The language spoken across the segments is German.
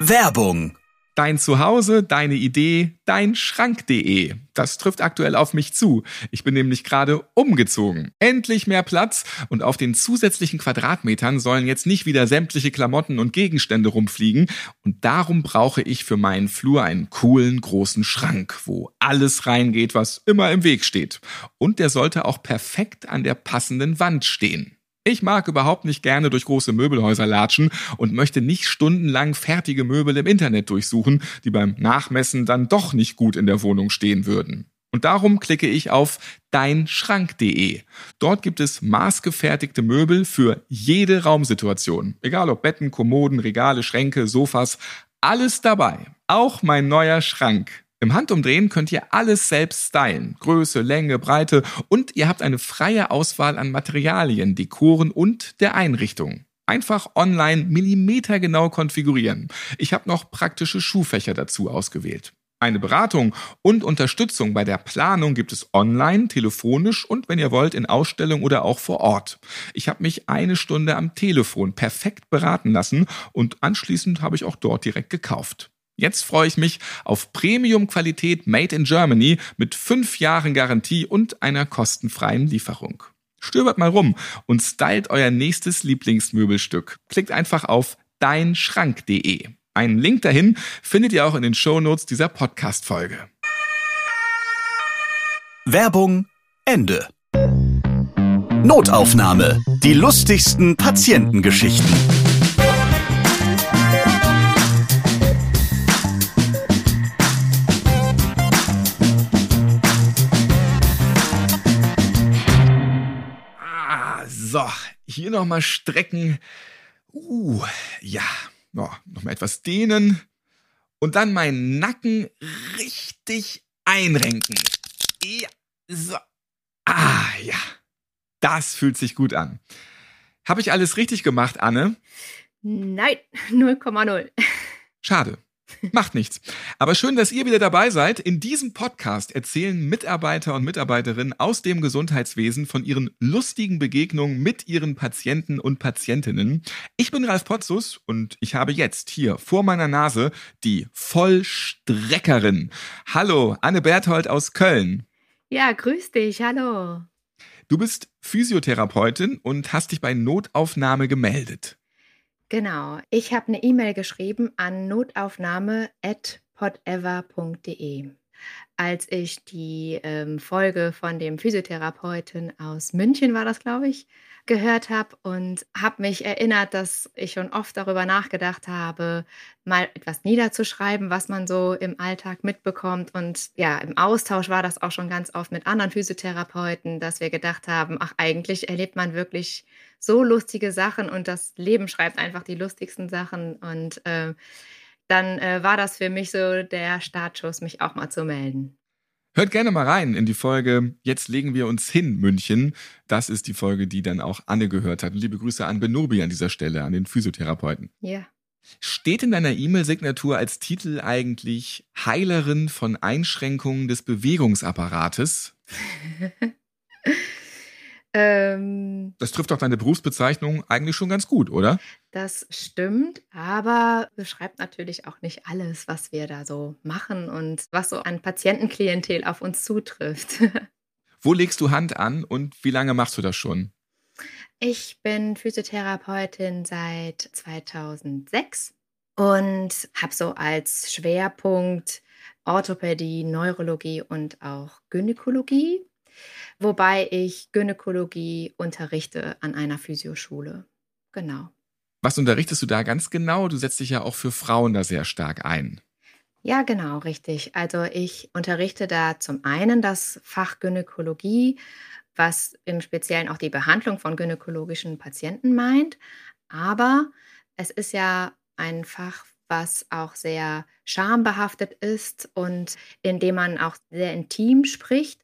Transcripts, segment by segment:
Werbung Dein Zuhause, deine Idee, dein Schrank.de. Das trifft aktuell auf mich zu. Ich bin nämlich gerade umgezogen. Endlich mehr Platz und auf den zusätzlichen Quadratmetern sollen jetzt nicht wieder sämtliche Klamotten und Gegenstände rumfliegen. Und darum brauche ich für meinen Flur einen coolen großen Schrank, wo alles reingeht, was immer im Weg steht. Und der sollte auch perfekt an der passenden Wand stehen. Ich mag überhaupt nicht gerne durch große Möbelhäuser latschen und möchte nicht stundenlang fertige Möbel im Internet durchsuchen, die beim Nachmessen dann doch nicht gut in der Wohnung stehen würden. Und darum klicke ich auf deinschrank.de. Dort gibt es maßgefertigte Möbel für jede Raumsituation. Egal ob Betten, Kommoden, Regale, Schränke, Sofas, alles dabei. Auch mein neuer Schrank. Im Handumdrehen könnt ihr alles selbst stylen. Größe, Länge, Breite und ihr habt eine freie Auswahl an Materialien, Dekoren und der Einrichtung. Einfach online millimetergenau konfigurieren. Ich habe noch praktische Schuhfächer dazu ausgewählt. Eine Beratung und Unterstützung bei der Planung gibt es online, telefonisch und wenn ihr wollt in Ausstellung oder auch vor Ort. Ich habe mich eine Stunde am Telefon perfekt beraten lassen und anschließend habe ich auch dort direkt gekauft. Jetzt freue ich mich auf Premium-Qualität Made in Germany mit fünf Jahren Garantie und einer kostenfreien Lieferung. Stöbert mal rum und stylt euer nächstes Lieblingsmöbelstück. Klickt einfach auf deinschrank.de. Einen Link dahin findet ihr auch in den Shownotes dieser Podcast-Folge. Werbung Ende. Notaufnahme. Die lustigsten Patientengeschichten. Hier nochmal strecken. Uh, ja, oh, nochmal etwas dehnen. Und dann meinen Nacken richtig einrenken. Ja, so. Ah, ja. Das fühlt sich gut an. Habe ich alles richtig gemacht, Anne? Nein, 0,0. Schade. Macht nichts. Aber schön, dass ihr wieder dabei seid. In diesem Podcast erzählen Mitarbeiter und Mitarbeiterinnen aus dem Gesundheitswesen von ihren lustigen Begegnungen mit ihren Patienten und Patientinnen. Ich bin Ralf Potzus und ich habe jetzt hier vor meiner Nase die Vollstreckerin. Hallo, Anne Berthold aus Köln. Ja, grüß dich. Hallo. Du bist Physiotherapeutin und hast dich bei Notaufnahme gemeldet. Genau. Ich habe eine E-Mail geschrieben an notaufnahme.podever.de. Als ich die ähm, Folge von dem Physiotherapeuten aus München war das, glaube ich, gehört habe und habe mich erinnert, dass ich schon oft darüber nachgedacht habe, mal etwas niederzuschreiben, was man so im Alltag mitbekommt. Und ja, im Austausch war das auch schon ganz oft mit anderen Physiotherapeuten, dass wir gedacht haben, ach, eigentlich erlebt man wirklich so lustige Sachen und das Leben schreibt einfach die lustigsten Sachen. Und äh, dann äh, war das für mich so der Startschuss, mich auch mal zu melden. Hört gerne mal rein in die Folge Jetzt legen wir uns hin, München. Das ist die Folge, die dann auch Anne gehört hat. Und liebe Grüße an Benobi an dieser Stelle, an den Physiotherapeuten. Ja. Steht in deiner E-Mail-Signatur als Titel eigentlich Heilerin von Einschränkungen des Bewegungsapparates? Ähm, das trifft doch deine Berufsbezeichnung eigentlich schon ganz gut, oder? Das stimmt, aber beschreibt natürlich auch nicht alles, was wir da so machen und was so an Patientenklientel auf uns zutrifft. Wo legst du Hand an und wie lange machst du das schon? Ich bin Physiotherapeutin seit 2006 und habe so als Schwerpunkt Orthopädie, Neurologie und auch Gynäkologie wobei ich Gynäkologie unterrichte an einer Physioschule. Genau. Was unterrichtest du da ganz genau? Du setzt dich ja auch für Frauen da sehr stark ein. Ja, genau, richtig. Also ich unterrichte da zum einen das Fach Gynäkologie, was im Speziellen auch die Behandlung von gynäkologischen Patienten meint. Aber es ist ja ein Fach, was auch sehr schambehaftet ist und in dem man auch sehr intim spricht.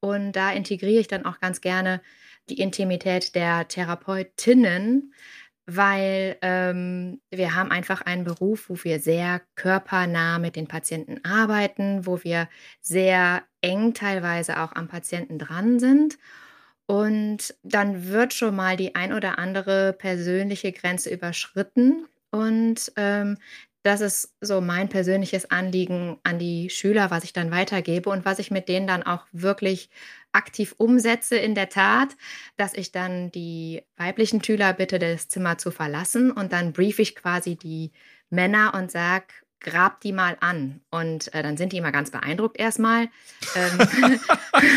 Und da integriere ich dann auch ganz gerne die Intimität der Therapeutinnen, weil ähm, wir haben einfach einen Beruf, wo wir sehr körpernah mit den Patienten arbeiten, wo wir sehr eng teilweise auch am Patienten dran sind. Und dann wird schon mal die ein oder andere persönliche Grenze überschritten. Und ähm, das ist so mein persönliches Anliegen an die Schüler, was ich dann weitergebe und was ich mit denen dann auch wirklich aktiv umsetze in der Tat, dass ich dann die weiblichen Schüler bitte, das Zimmer zu verlassen und dann brief ich quasi die Männer und sage, grab die mal an. Und äh, dann sind die immer ganz beeindruckt erstmal. Ähm,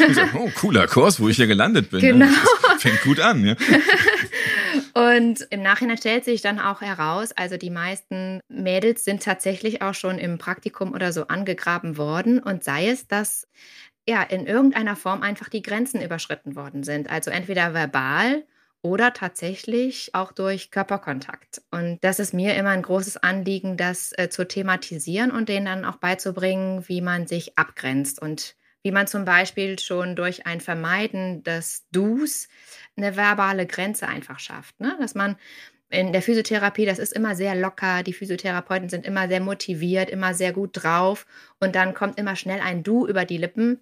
so, oh, cooler Kurs, wo ich hier gelandet bin. Ne? Genau. Fängt gut an, ja. Und im Nachhinein stellt sich dann auch heraus, also die meisten Mädels sind tatsächlich auch schon im Praktikum oder so angegraben worden und sei es, dass ja in irgendeiner Form einfach die Grenzen überschritten worden sind. Also entweder verbal oder tatsächlich auch durch Körperkontakt. Und das ist mir immer ein großes Anliegen, das äh, zu thematisieren und denen dann auch beizubringen, wie man sich abgrenzt und wie man zum Beispiel schon durch ein Vermeiden des Dus eine verbale Grenze einfach schafft. Ne? Dass man in der Physiotherapie, das ist immer sehr locker, die Physiotherapeuten sind immer sehr motiviert, immer sehr gut drauf und dann kommt immer schnell ein Du über die Lippen.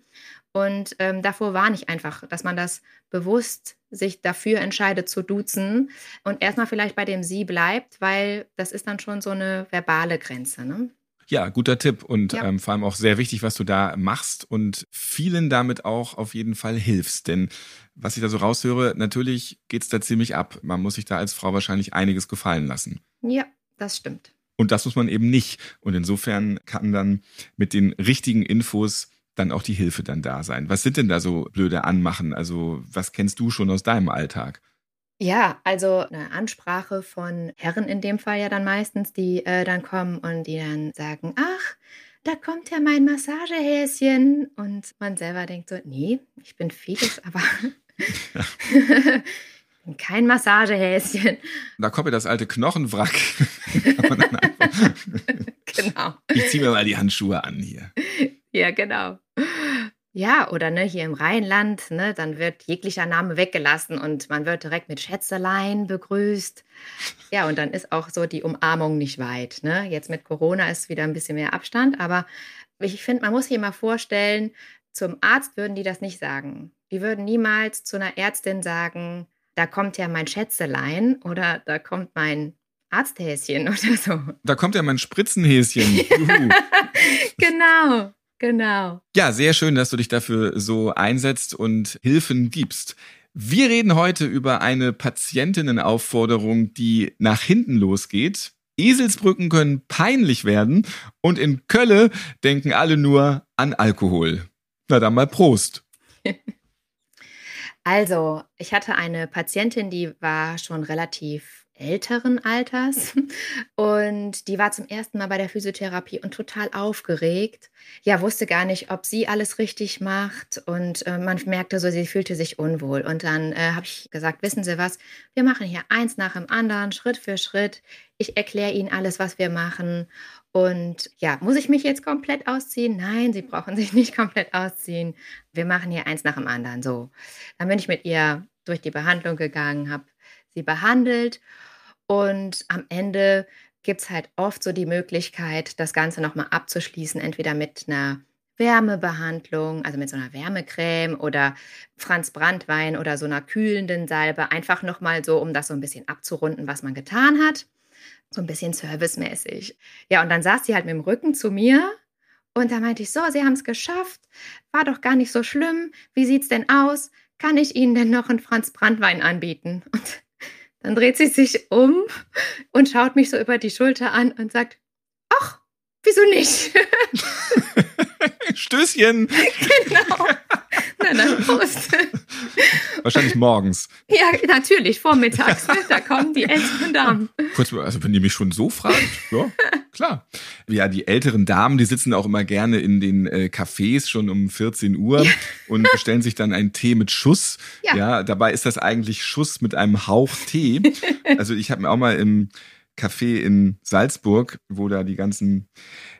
Und ähm, davor warne ich einfach, dass man das bewusst sich dafür entscheidet zu duzen und erstmal vielleicht bei dem Sie bleibt, weil das ist dann schon so eine verbale Grenze. Ne? Ja, guter Tipp und ja. ähm, vor allem auch sehr wichtig, was du da machst und vielen damit auch auf jeden Fall hilfst. Denn was ich da so raushöre, natürlich geht's da ziemlich ab. Man muss sich da als Frau wahrscheinlich einiges gefallen lassen. Ja, das stimmt. Und das muss man eben nicht. Und insofern kann dann mit den richtigen Infos dann auch die Hilfe dann da sein. Was sind denn da so blöde Anmachen? Also was kennst du schon aus deinem Alltag? Ja, also eine Ansprache von Herren in dem Fall ja dann meistens, die äh, dann kommen und die dann sagen, ach, da kommt ja mein Massagehäschen. Und man selber denkt so, nee, ich bin vieles, aber kein Massagehäschen. Da kommt ja das alte Knochenwrack. genau. Ich ziehe mir mal die Handschuhe an hier. Ja, genau. Ja, oder ne, hier im Rheinland, ne, dann wird jeglicher Name weggelassen und man wird direkt mit Schätzelein begrüßt. Ja, und dann ist auch so die Umarmung nicht weit. Ne? Jetzt mit Corona ist wieder ein bisschen mehr Abstand, aber ich finde, man muss sich immer vorstellen, zum Arzt würden die das nicht sagen. Die würden niemals zu einer Ärztin sagen, da kommt ja mein Schätzelein oder da kommt mein Arzthäschen oder so. Da kommt ja mein Spritzenhäschen. genau. Genau. Ja, sehr schön, dass du dich dafür so einsetzt und Hilfen gibst. Wir reden heute über eine Patientinnenaufforderung, die nach hinten losgeht. Eselsbrücken können peinlich werden und in Kölle denken alle nur an Alkohol. Na dann mal Prost. Also, ich hatte eine Patientin, die war schon relativ älteren Alters. Und die war zum ersten Mal bei der Physiotherapie und total aufgeregt. Ja, wusste gar nicht, ob sie alles richtig macht. Und äh, man merkte so, sie fühlte sich unwohl. Und dann äh, habe ich gesagt, wissen Sie was, wir machen hier eins nach dem anderen, Schritt für Schritt. Ich erkläre Ihnen alles, was wir machen. Und ja, muss ich mich jetzt komplett ausziehen? Nein, Sie brauchen sich nicht komplett ausziehen. Wir machen hier eins nach dem anderen. So. Dann bin ich mit ihr durch die Behandlung gegangen, habe sie behandelt und am Ende gibt es halt oft so die Möglichkeit, das Ganze nochmal abzuschließen, entweder mit einer Wärmebehandlung, also mit so einer Wärmecreme oder Franz Brandwein oder so einer kühlenden Salbe, einfach nochmal so, um das so ein bisschen abzurunden, was man getan hat. So ein bisschen servicemäßig. Ja, und dann saß sie halt mit dem Rücken zu mir und da meinte ich, so, Sie haben es geschafft, war doch gar nicht so schlimm. Wie sieht's denn aus? Kann ich Ihnen denn noch einen Franz Brandwein anbieten? Und dann dreht sie sich um und schaut mich so über die Schulter an und sagt, ach, wieso nicht? Stößchen. Genau. Na dann, Prost. Wahrscheinlich morgens. Ja, natürlich, vormittags. Ne? Da kommen die älteren Damen. Kurz, also wenn ihr mich schon so fragt, ja, klar. Ja, die älteren Damen, die sitzen auch immer gerne in den äh, Cafés schon um 14 Uhr ja. und bestellen sich dann einen Tee mit Schuss. Ja. ja, dabei ist das eigentlich Schuss mit einem Hauch Tee. Also ich habe mir auch mal im Café in Salzburg, wo da die ganzen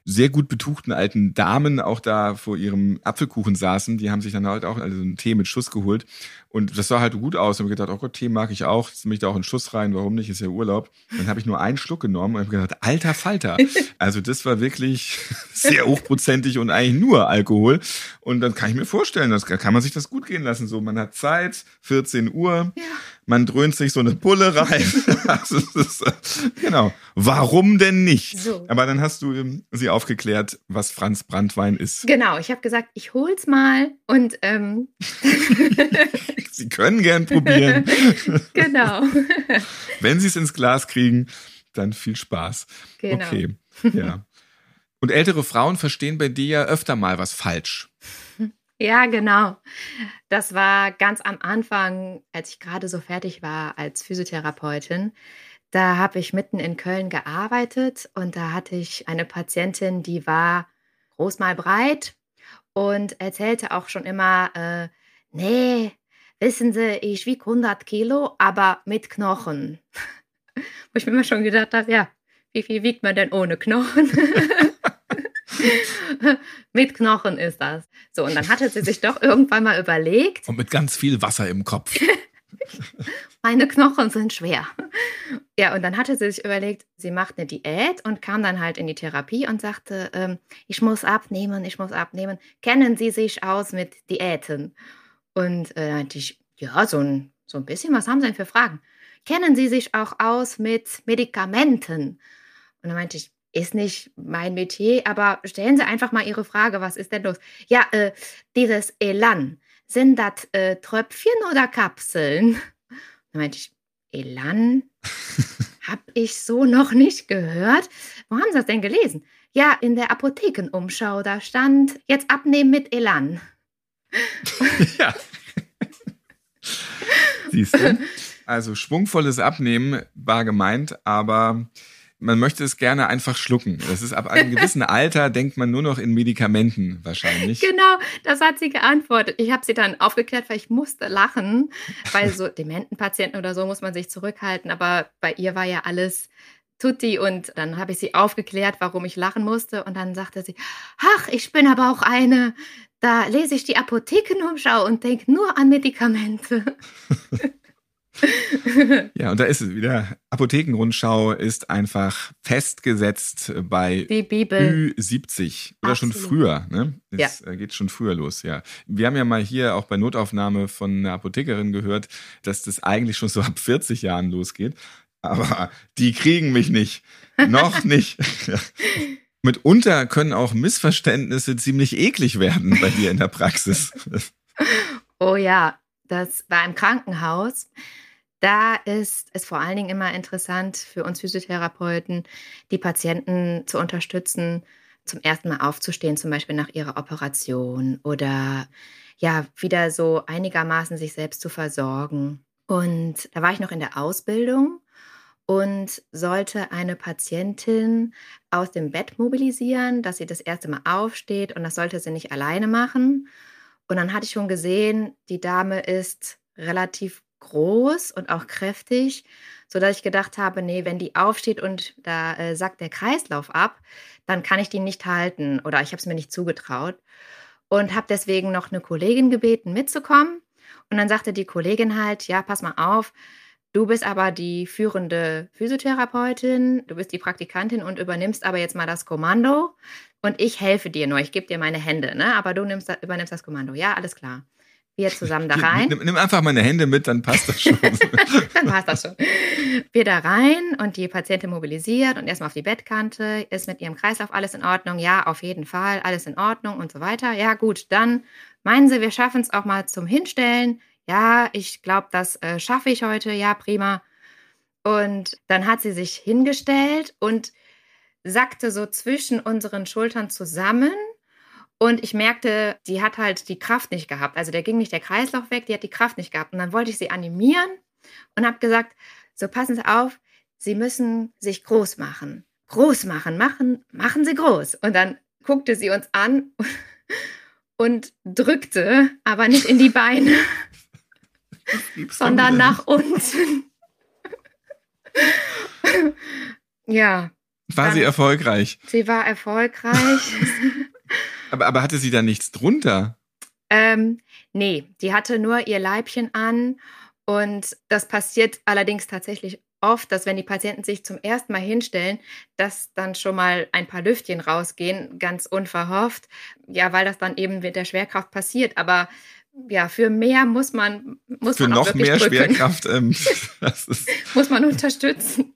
sehr gut betuchten alten Damen auch da vor ihrem Apfelkuchen saßen. Die haben sich dann halt auch also einen Tee mit Schuss geholt. Und das sah halt gut aus. Und ich gedacht, oh Gott, Tee mag ich auch. Jetzt mich da auch einen Schuss rein. Warum nicht? Ist ja Urlaub. Dann habe ich nur einen Schluck genommen und habe gedacht, alter Falter. Also das war wirklich sehr hochprozentig und eigentlich nur Alkohol. Und dann kann ich mir vorstellen, das kann man sich das gut gehen lassen. So, man hat Zeit, 14 Uhr. Ja man dröhnt sich so eine Pulle rein. also ist, genau. Warum denn nicht? So. Aber dann hast du ähm, sie aufgeklärt, was Franz Brandwein ist. Genau, ich habe gesagt, ich hol's mal und ähm Sie können gern probieren. genau. Wenn Sie es ins Glas kriegen, dann viel Spaß. Genau. Okay. Ja. Und ältere Frauen verstehen bei dir ja öfter mal was falsch. Ja, genau. Das war ganz am Anfang, als ich gerade so fertig war als Physiotherapeutin. Da habe ich mitten in Köln gearbeitet und da hatte ich eine Patientin, die war groß mal breit und erzählte auch schon immer, äh, nee, wissen Sie, ich wiege 100 Kilo, aber mit Knochen. Wo ich mir immer schon gedacht habe, ja, wie viel wiegt man denn ohne Knochen? mit Knochen ist das. So, und dann hatte sie sich doch irgendwann mal überlegt. Und mit ganz viel Wasser im Kopf. Meine Knochen sind schwer. Ja, und dann hatte sie sich überlegt, sie macht eine Diät und kam dann halt in die Therapie und sagte, ähm, ich muss abnehmen, ich muss abnehmen. Kennen Sie sich aus mit Diäten? Und äh, meinte ich, ja, so ein, so ein bisschen, was haben Sie denn für Fragen? Kennen Sie sich auch aus mit Medikamenten? Und dann meinte ich, ist nicht mein Metier, aber stellen Sie einfach mal Ihre Frage, was ist denn los? Ja, äh, dieses Elan, sind das äh, Tröpfchen oder Kapseln? Dann meinte ich, Elan? Hab ich so noch nicht gehört. Wo haben Sie das denn gelesen? Ja, in der Apothekenumschau, da stand jetzt abnehmen mit Elan. ja. Siehst du? Also schwungvolles Abnehmen war gemeint, aber man möchte es gerne einfach schlucken. Das ist ab einem gewissen Alter, denkt man nur noch in Medikamenten wahrscheinlich. Genau, das hat sie geantwortet. Ich habe sie dann aufgeklärt, weil ich musste lachen. Bei so Dementenpatienten oder so muss man sich zurückhalten. Aber bei ihr war ja alles tutti. Und dann habe ich sie aufgeklärt, warum ich lachen musste. Und dann sagte sie, ach, ich bin aber auch eine. Da lese ich die Apothekenumschau und denke nur an Medikamente. ja, und da ist es wieder. Apothekenrundschau ist einfach festgesetzt bei Die Bibel. Ü70 oder Absolut. schon früher. Ne? Es ja. Äh, geht schon früher los, ja. Wir haben ja mal hier auch bei Notaufnahme von einer Apothekerin gehört, dass das eigentlich schon so ab 40 Jahren losgeht. Aber die kriegen mich nicht. Noch nicht. Mitunter können auch Missverständnisse ziemlich eklig werden bei dir in der Praxis. Oh ja, das war im Krankenhaus. Da ist es vor allen Dingen immer interessant für uns Physiotherapeuten, die Patienten zu unterstützen, zum ersten Mal aufzustehen, zum Beispiel nach ihrer Operation oder ja, wieder so einigermaßen sich selbst zu versorgen. Und da war ich noch in der Ausbildung und sollte eine Patientin aus dem Bett mobilisieren, dass sie das erste Mal aufsteht und das sollte sie nicht alleine machen. Und dann hatte ich schon gesehen, die Dame ist relativ groß und auch kräftig, sodass ich gedacht habe, nee, wenn die aufsteht und da äh, sackt der Kreislauf ab, dann kann ich die nicht halten oder ich habe es mir nicht zugetraut und habe deswegen noch eine Kollegin gebeten mitzukommen und dann sagte die Kollegin halt, ja, pass mal auf, du bist aber die führende Physiotherapeutin, du bist die Praktikantin und übernimmst aber jetzt mal das Kommando und ich helfe dir nur, ich gebe dir meine Hände, ne? aber du nimmst, übernimmst das Kommando. Ja, alles klar wir zusammen da rein. Nimm, nimm, einfach meine Hände mit, dann passt das schon. dann passt das schon. Wir da rein und die Patientin mobilisiert und erstmal auf die Bettkante. Ist mit ihrem Kreislauf alles in Ordnung? Ja, auf jeden Fall, alles in Ordnung und so weiter. Ja, gut, dann meinen Sie, wir schaffen es auch mal zum Hinstellen. Ja, ich glaube, das äh, schaffe ich heute. Ja, prima. Und dann hat sie sich hingestellt und sackte so zwischen unseren Schultern zusammen und ich merkte, die hat halt die Kraft nicht gehabt. Also der ging nicht der Kreislauf weg, die hat die Kraft nicht gehabt. Und dann wollte ich sie animieren und habe gesagt, so passen Sie auf, Sie müssen sich groß machen. Groß machen, machen, machen Sie groß. Und dann guckte sie uns an und drückte, aber nicht in die Beine, sondern nach unten. ja. War sie erfolgreich? Sie war erfolgreich. Aber, aber hatte sie da nichts drunter? Ähm, nee, die hatte nur ihr Leibchen an und das passiert allerdings tatsächlich oft, dass wenn die Patienten sich zum ersten Mal hinstellen, dass dann schon mal ein paar Lüftchen rausgehen, ganz unverhofft. Ja, weil das dann eben mit der Schwerkraft passiert. Aber ja, für mehr muss man muss Für man noch mehr drücken. Schwerkraft. Ähm, das ist, muss man unterstützen.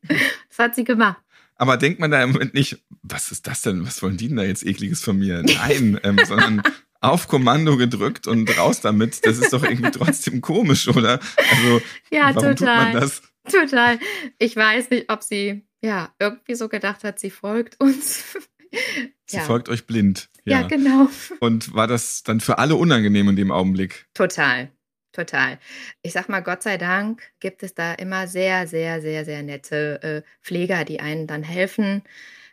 Das hat sie gemacht. Aber denkt man da im Moment nicht, was ist das denn? Was wollen die denn da jetzt ekliges von mir? Nein, ähm, sondern auf Kommando gedrückt und raus damit. Das ist doch irgendwie trotzdem komisch, oder? Also, Ja, warum tut man total. das? Total. Ich weiß nicht, ob sie ja irgendwie so gedacht hat, sie folgt uns. Sie ja. folgt euch blind. ja, Ja. genau. Und war das dann für alle unangenehm in dem Augenblick? Total. Total. Ich sag mal, Gott sei Dank gibt es da immer sehr, sehr, sehr, sehr nette äh, Pfleger, die einen dann helfen,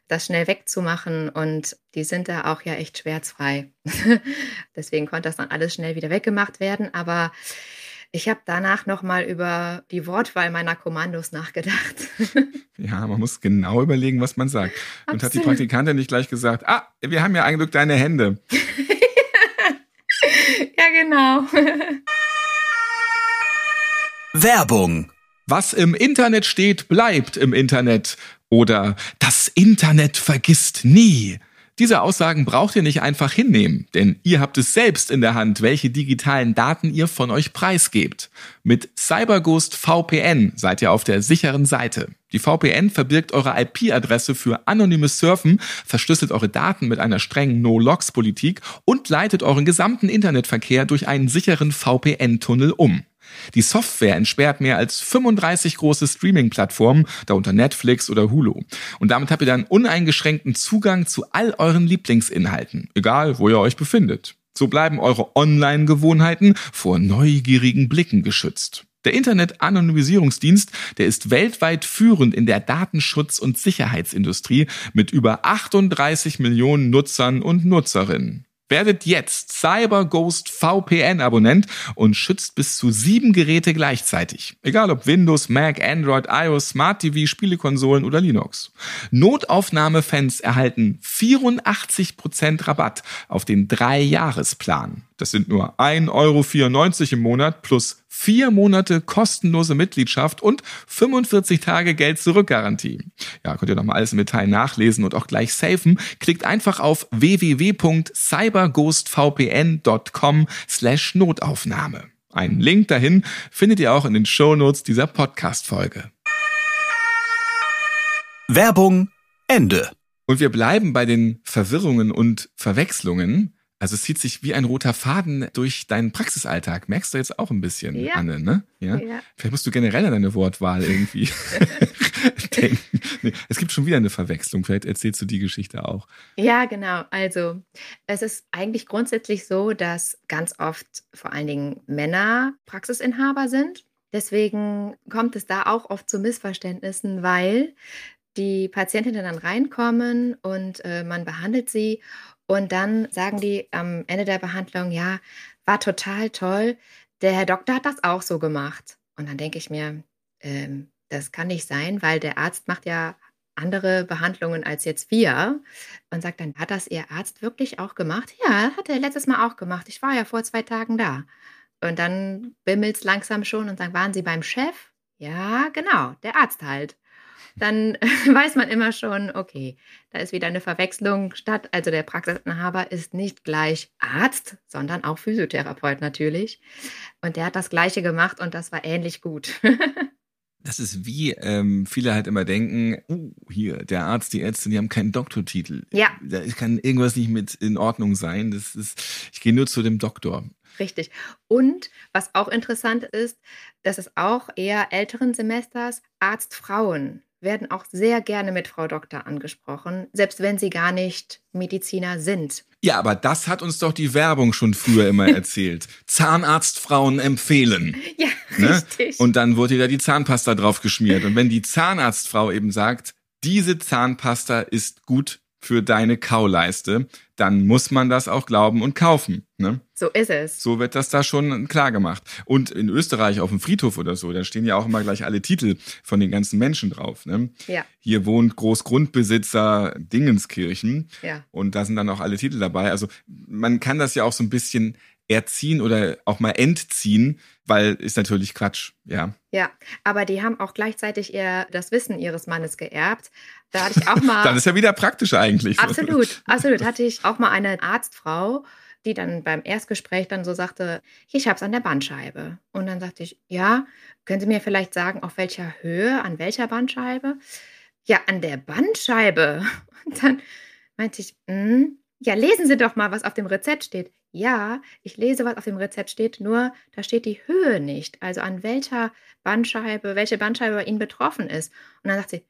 das schnell wegzumachen. Und die sind da auch ja echt schmerzfrei. Deswegen konnte das dann alles schnell wieder weggemacht werden. Aber ich habe danach nochmal über die Wortwahl meiner Kommandos nachgedacht. Ja, man muss genau überlegen, was man sagt. Und hat die Absolut. Praktikantin nicht gleich gesagt, ah, wir haben ja ein Glück deine Hände. ja, genau. Werbung. Was im Internet steht, bleibt im Internet. Oder das Internet vergisst nie. Diese Aussagen braucht ihr nicht einfach hinnehmen, denn ihr habt es selbst in der Hand, welche digitalen Daten ihr von euch preisgebt. Mit CyberGhost VPN seid ihr auf der sicheren Seite. Die VPN verbirgt eure IP-Adresse für anonymes Surfen, verschlüsselt eure Daten mit einer strengen No-Logs-Politik und leitet euren gesamten Internetverkehr durch einen sicheren VPN-Tunnel um. Die Software entsperrt mehr als 35 große Streaming-Plattformen, darunter Netflix oder Hulu. Und damit habt ihr dann uneingeschränkten Zugang zu all euren Lieblingsinhalten, egal wo ihr euch befindet. So bleiben eure Online-Gewohnheiten vor neugierigen Blicken geschützt. Der Internet-Anonymisierungsdienst, der ist weltweit führend in der Datenschutz- und Sicherheitsindustrie mit über 38 Millionen Nutzern und Nutzerinnen. Werdet jetzt CyberGhost VPN-Abonnent und schützt bis zu sieben Geräte gleichzeitig. Egal ob Windows, Mac, Android, iOS, Smart TV, Spielekonsolen oder Linux. Notaufnahmefans erhalten 84% Rabatt auf den Drei-Jahres-Plan. Das sind nur 1,94 Euro im Monat plus vier Monate kostenlose Mitgliedschaft und 45 Tage Geld zurück-Garantie. Ja, könnt ihr nochmal alles im Detail nachlesen und auch gleich safen. Klickt einfach auf www.cyberghostvpn.com slash Notaufnahme. Einen Link dahin findet ihr auch in den Shownotes dieser Podcast-Folge. Werbung Ende. Und wir bleiben bei den Verwirrungen und Verwechslungen. Also es zieht sich wie ein roter Faden durch deinen Praxisalltag. Merkst du jetzt auch ein bisschen, Ja. Anne, ne? Ja? Ja. Vielleicht musst du generell an deine Wortwahl irgendwie denken. Nee, es gibt schon wieder eine Verwechslung. Vielleicht erzählst du die Geschichte auch. Ja, genau. Also es ist eigentlich grundsätzlich so, dass ganz oft vor allen Dingen Männer Praxisinhaber sind. Deswegen kommt es da auch oft zu Missverständnissen, weil die Patientinnen dann reinkommen und äh, man behandelt sie und dann sagen die am Ende der Behandlung, ja, war total toll, der Herr Doktor hat das auch so gemacht. Und dann denke ich mir, ähm, das kann nicht sein, weil der Arzt macht ja andere Behandlungen als jetzt wir und sagt dann, hat das Ihr Arzt wirklich auch gemacht? Ja, hat er letztes Mal auch gemacht. Ich war ja vor zwei Tagen da. Und dann bimmelt es langsam schon und sagt, waren Sie beim Chef? Ja, genau, der Arzt halt. Dann weiß man immer schon, okay, da ist wieder eine Verwechslung statt. Also der Praxisinhaber ist nicht gleich Arzt, sondern auch Physiotherapeut natürlich. Und der hat das Gleiche gemacht und das war ähnlich gut. Das ist wie ähm, viele halt immer denken, uh, hier, der Arzt, die Ärztin, die haben keinen Doktortitel. Ja. Da kann irgendwas nicht mit in Ordnung sein. Das ist, ich gehe nur zu dem Doktor. Richtig. Und was auch interessant ist, dass es auch eher älteren Semesters Arztfrauen werden auch sehr gerne mit Frau Doktor angesprochen, selbst wenn sie gar nicht Mediziner sind. Ja, aber das hat uns doch die Werbung schon früher immer erzählt. Zahnarztfrauen empfehlen. Ja, Ne? richtig. Und dann wurde da die Zahnpasta drauf geschmiert. Und wenn die Zahnarztfrau eben sagt, diese Zahnpasta ist gut für deine Kauleiste, dann muss man das auch glauben und kaufen. Ne? So ist es. So wird das da schon klar gemacht. Und in Österreich auf dem Friedhof oder so, da stehen ja auch immer gleich alle Titel von den ganzen Menschen drauf. Ne? Ja, Hier wohnt Großgrundbesitzer Dingenskirchen ja. und da sind dann auch alle Titel dabei. Also man kann das ja auch so ein bisschen erziehen oder auch mal entziehen, weil ist natürlich Quatsch, ja. Ja, aber die haben auch gleichzeitig ihr das Wissen ihres Mannes geerbt. Da hatte ich auch mal. Dann ist ja wieder praktisch eigentlich. Absolut, absolut. Hatte ich auch mal eine Arztfrau, die dann beim Erstgespräch dann so sagte, ich habe es an der Bandscheibe. Und dann sagte ich, ja, können Sie mir vielleicht sagen, auf welcher Höhe, an welcher Bandscheibe? Ja, an der Bandscheibe. Und dann meinte ich, hm, ja, lesen Sie doch mal, was auf dem Rezept steht. Ja, ich lese, was auf dem Rezept steht, nur da steht die Höhe nicht. Also an welcher Bandscheibe, welche Bandscheibe bei Ihnen betroffen ist. Und dann sagt sie,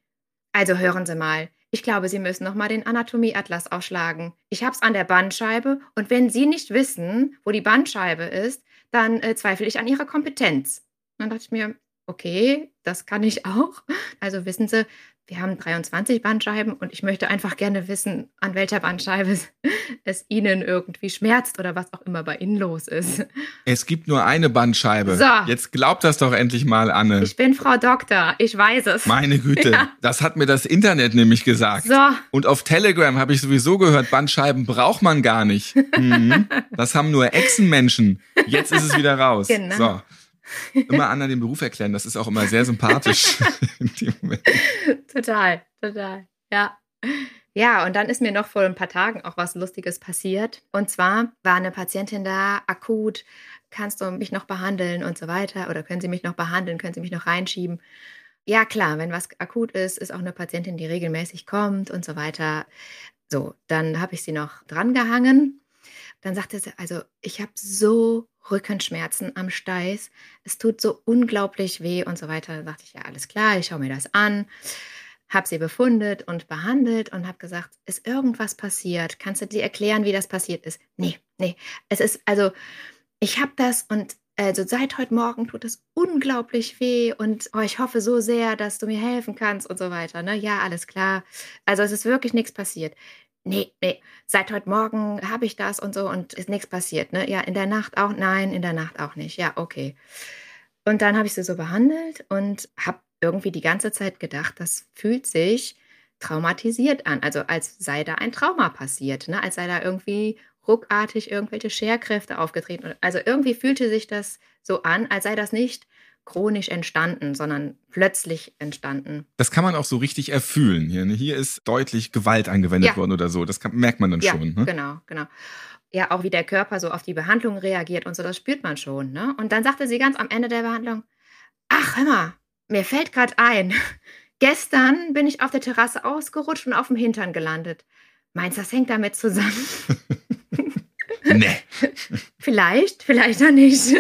also hören Sie mal, ich glaube, Sie müssen noch mal den Anatomieatlas ausschlagen. Ich habe es an der Bandscheibe und wenn Sie nicht wissen, wo die Bandscheibe ist, dann äh, zweifle ich an Ihrer Kompetenz. Und dann dachte ich mir, okay, das kann ich auch. Also wissen Sie, wir haben 23 Bandscheiben und ich möchte einfach gerne wissen, an welcher Bandscheibe es Ihnen irgendwie schmerzt oder was auch immer bei Ihnen los ist. Es gibt nur eine Bandscheibe. So. Jetzt glaubt das doch endlich mal, Anne. Ich bin Frau Doktor, ich weiß es. Meine Güte, ja. das hat mir das Internet nämlich gesagt. So. Und auf Telegram habe ich sowieso gehört, Bandscheiben braucht man gar nicht. Mhm. Das haben nur Echsenmenschen. Jetzt ist es wieder raus. Genau. So immer anderen den Beruf erklären. Das ist auch immer sehr sympathisch in dem Moment. Total, total. Ja. Ja, und dann ist mir noch vor ein paar Tagen auch was Lustiges passiert. Und zwar war eine Patientin da, akut, kannst du mich noch behandeln und so weiter? Oder können Sie mich noch behandeln? Können Sie mich noch reinschieben? Ja, klar, wenn was akut ist, ist auch eine Patientin, die regelmäßig kommt und so weiter. So, dann habe ich sie noch drangehangen. Dann sagte sie, also ich habe so Rückenschmerzen am Steiß. Es tut so unglaublich weh und so weiter. Da dachte ich, ja, alles klar, ich schaue mir das an. Habe sie befundet und behandelt und habe gesagt, ist irgendwas passiert? Kannst du dir erklären, wie das passiert ist? Nee, nee. Es ist, also, ich habe das und also seit heute Morgen tut es unglaublich weh und oh, ich hoffe so sehr, dass du mir helfen kannst und so weiter. Ne? Ja, alles klar. Also es ist wirklich nichts passiert nee, nee, seit heute Morgen habe ich das und so und ist nichts passiert. Ne? Ja, in der Nacht auch, nein, in der Nacht auch nicht. Ja, okay. Und dann habe ich sie so behandelt und habe irgendwie die ganze Zeit gedacht, das fühlt sich traumatisiert an. Also als sei da ein Trauma passiert, ne? als sei da irgendwie ruckartig irgendwelche Scherkräfte aufgetreten. Also irgendwie fühlte sich das so an, als sei das nicht chronisch entstanden, sondern plötzlich entstanden. Das kann man auch so richtig erfühlen. Hier, ne? hier ist deutlich Gewalt angewendet ja. worden oder so. Das kann, merkt man dann ja, schon. Ne? Genau, genau. Ja, auch wie der Körper so auf die Behandlung reagiert und so, das spürt man schon. Ne? Und dann sagte sie ganz am Ende der Behandlung, ach, hör mal, mir fällt gerade ein, gestern bin ich auf der Terrasse ausgerutscht und auf dem Hintern gelandet. Meinst du, das hängt damit zusammen? nee. vielleicht, vielleicht auch nicht.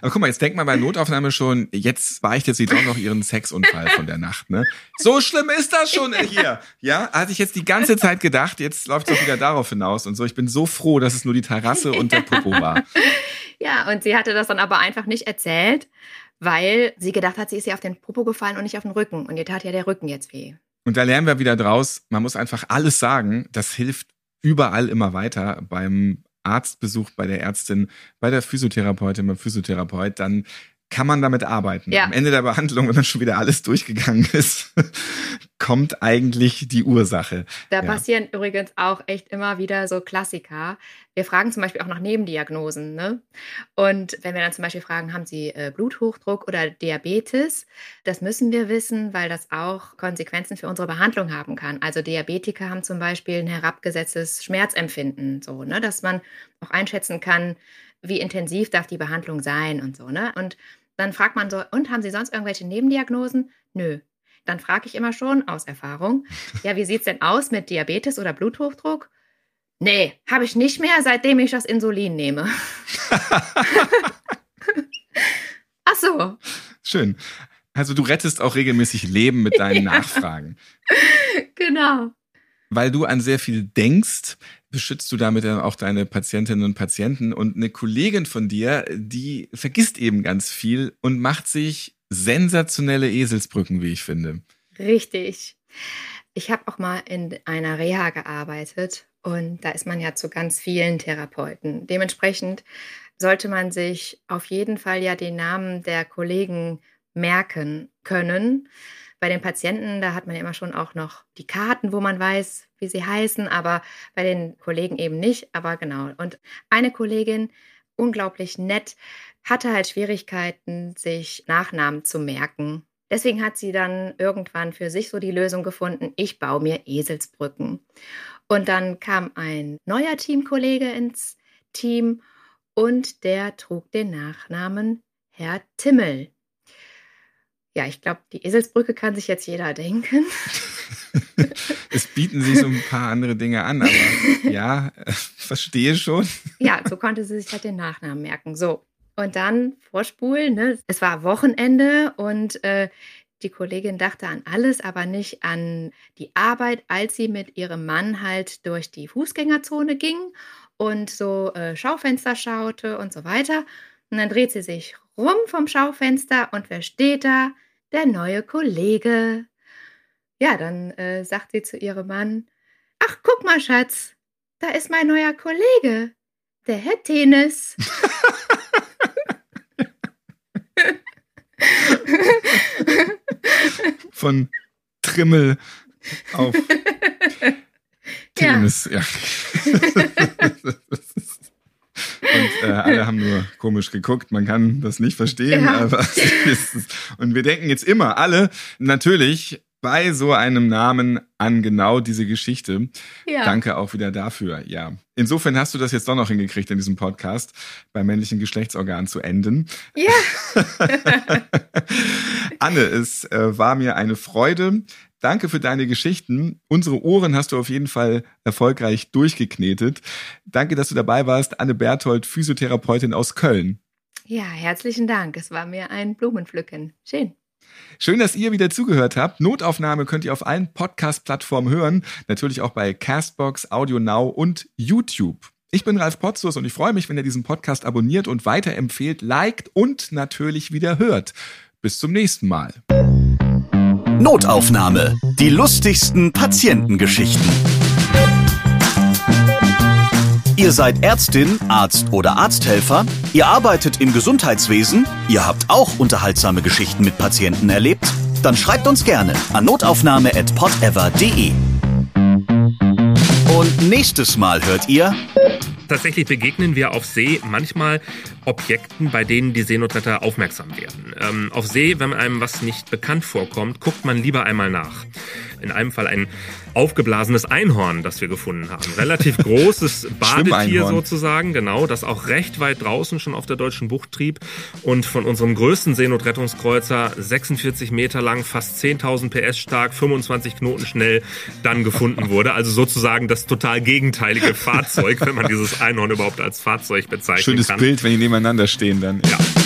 Aber guck mal, jetzt denkt man bei Notaufnahme schon, jetzt beichtet sie doch noch ihren Sexunfall von der Nacht, ne? So schlimm ist das schon hier. Ja, hatte ich jetzt die ganze Zeit gedacht, jetzt läuft es doch wieder darauf hinaus und so. Ich bin so froh, dass es nur die Terrasse und der Popo war. Ja, und sie hatte das dann aber einfach nicht erzählt, weil sie gedacht hat, sie ist ihr auf den Popo gefallen und nicht auf den Rücken. Und ihr tat ja der Rücken jetzt weh. Und da lernen wir wieder draus, man muss einfach alles sagen. Das hilft überall immer weiter beim Arztbesuch bei der Ärztin, bei der Physiotherapeutin, beim Physiotherapeut, dann kann man damit arbeiten. Ja. Am Ende der Behandlung, wenn dann schon wieder alles durchgegangen ist, kommt eigentlich die Ursache. Da ja. passieren übrigens auch echt immer wieder so Klassiker. Wir fragen zum Beispiel auch nach Nebendiagnosen. Ne? Und wenn wir dann zum Beispiel fragen, haben Sie äh, Bluthochdruck oder Diabetes? Das müssen wir wissen, weil das auch Konsequenzen für unsere Behandlung haben kann. Also Diabetiker haben zum Beispiel ein herabgesetztes Schmerzempfinden, so, ne? dass man auch einschätzen kann, wie intensiv darf die Behandlung sein und so. Ne? Und dann fragt man so, und haben Sie sonst irgendwelche Nebendiagnosen? Nö. Dann frage ich immer schon aus Erfahrung, ja, wie sieht es denn aus mit Diabetes oder Bluthochdruck? Nee, habe ich nicht mehr, seitdem ich das Insulin nehme. Ach so. Schön. Also du rettest auch regelmäßig Leben mit deinen ja. Nachfragen. Genau. Weil du an sehr viel denkst, beschützt du damit dann auch deine Patientinnen und Patienten. Und eine Kollegin von dir, die vergisst eben ganz viel und macht sich sensationelle Eselsbrücken, wie ich finde. Richtig. Ich habe auch mal in einer Reha gearbeitet und da ist man ja zu ganz vielen Therapeuten. Dementsprechend sollte man sich auf jeden Fall ja den Namen der Kollegen merken können. Bei den Patienten, da hat man ja immer schon auch noch die Karten, wo man weiß, wie sie heißen, aber bei den Kollegen eben nicht. Aber genau. Und eine Kollegin, unglaublich nett, hatte halt Schwierigkeiten, sich Nachnamen zu merken. Deswegen hat sie dann irgendwann für sich so die Lösung gefunden, ich baue mir Eselsbrücken. Und dann kam ein neuer Teamkollege ins Team und der trug den Nachnamen Herr Timmel. Ja, ich glaube, die Eselsbrücke kann sich jetzt jeder denken. es bieten sich so ein paar andere Dinge an, aber ja, verstehe schon. Ja, so konnte sie sich halt den Nachnamen merken. So, und dann vorspulen. Ne? Es war Wochenende und äh, die Kollegin dachte an alles, aber nicht an die Arbeit, als sie mit ihrem Mann halt durch die Fußgängerzone ging und so äh, Schaufenster schaute und so weiter. Und dann dreht sie sich rum vom Schaufenster und wer steht da? Der neue Kollege. Ja, dann äh, sagt sie zu ihrem Mann, ach, guck mal, Schatz, da ist mein neuer Kollege, der Herr Tenis. Von Trimmel auf Tenis, ja. ja. Und äh, alle haben nur komisch geguckt. Man kann das nicht verstehen. Ja. Aber und wir denken jetzt immer alle natürlich bei so einem Namen an genau diese Geschichte. Ja. Danke auch wieder dafür. Ja. Insofern hast du das jetzt doch noch hingekriegt, in diesem Podcast beim männlichen Geschlechtsorgan zu enden. Ja. Anne, es äh, war mir eine Freude. Danke für deine Geschichten. Unsere Ohren hast du auf jeden Fall erfolgreich durchgeknetet. Danke, dass du dabei warst. Anne Berthold, Physiotherapeutin aus Köln. Ja, herzlichen Dank. Es war mir ein Blumenpflücken. Schön. Schön, dass ihr wieder zugehört habt. Notaufnahme könnt ihr auf allen Podcast-Plattformen hören. Natürlich auch bei Castbox, Audio Now und YouTube. Ich bin Ralf Potzus und ich freue mich, wenn ihr diesen Podcast abonniert und weiterempfehlt, liked und natürlich wieder hört. Bis zum nächsten Mal. Notaufnahme. Die lustigsten Patientengeschichten. Ihr seid Ärztin, Arzt oder Arzthelfer, ihr arbeitet im Gesundheitswesen, ihr habt auch unterhaltsame Geschichten mit Patienten erlebt? Dann schreibt uns gerne an notaufnahme.podever.de. Und nächstes Mal hört ihr tatsächlich begegnen wir auf See manchmal Objekten, bei denen die Seenotretter aufmerksam werden. Ähm, auf See, wenn einem was nicht bekannt vorkommt, guckt man lieber einmal nach. In einem Fall ein aufgeblasenes Einhorn, das wir gefunden haben. Relativ großes Badetier sozusagen, genau, das auch recht weit draußen schon auf der deutschen Bucht trieb und von unserem größten Seenotrettungskreuzer 46 Meter lang, fast 10.000 PS stark, 25 Knoten schnell dann gefunden wurde. Also sozusagen das total gegenteilige Fahrzeug, wenn man dieses Einhorn überhaupt als Fahrzeug bezeichnen Schönes kann. Schönes Bild, wenn die nebeneinander stehen dann. Ja.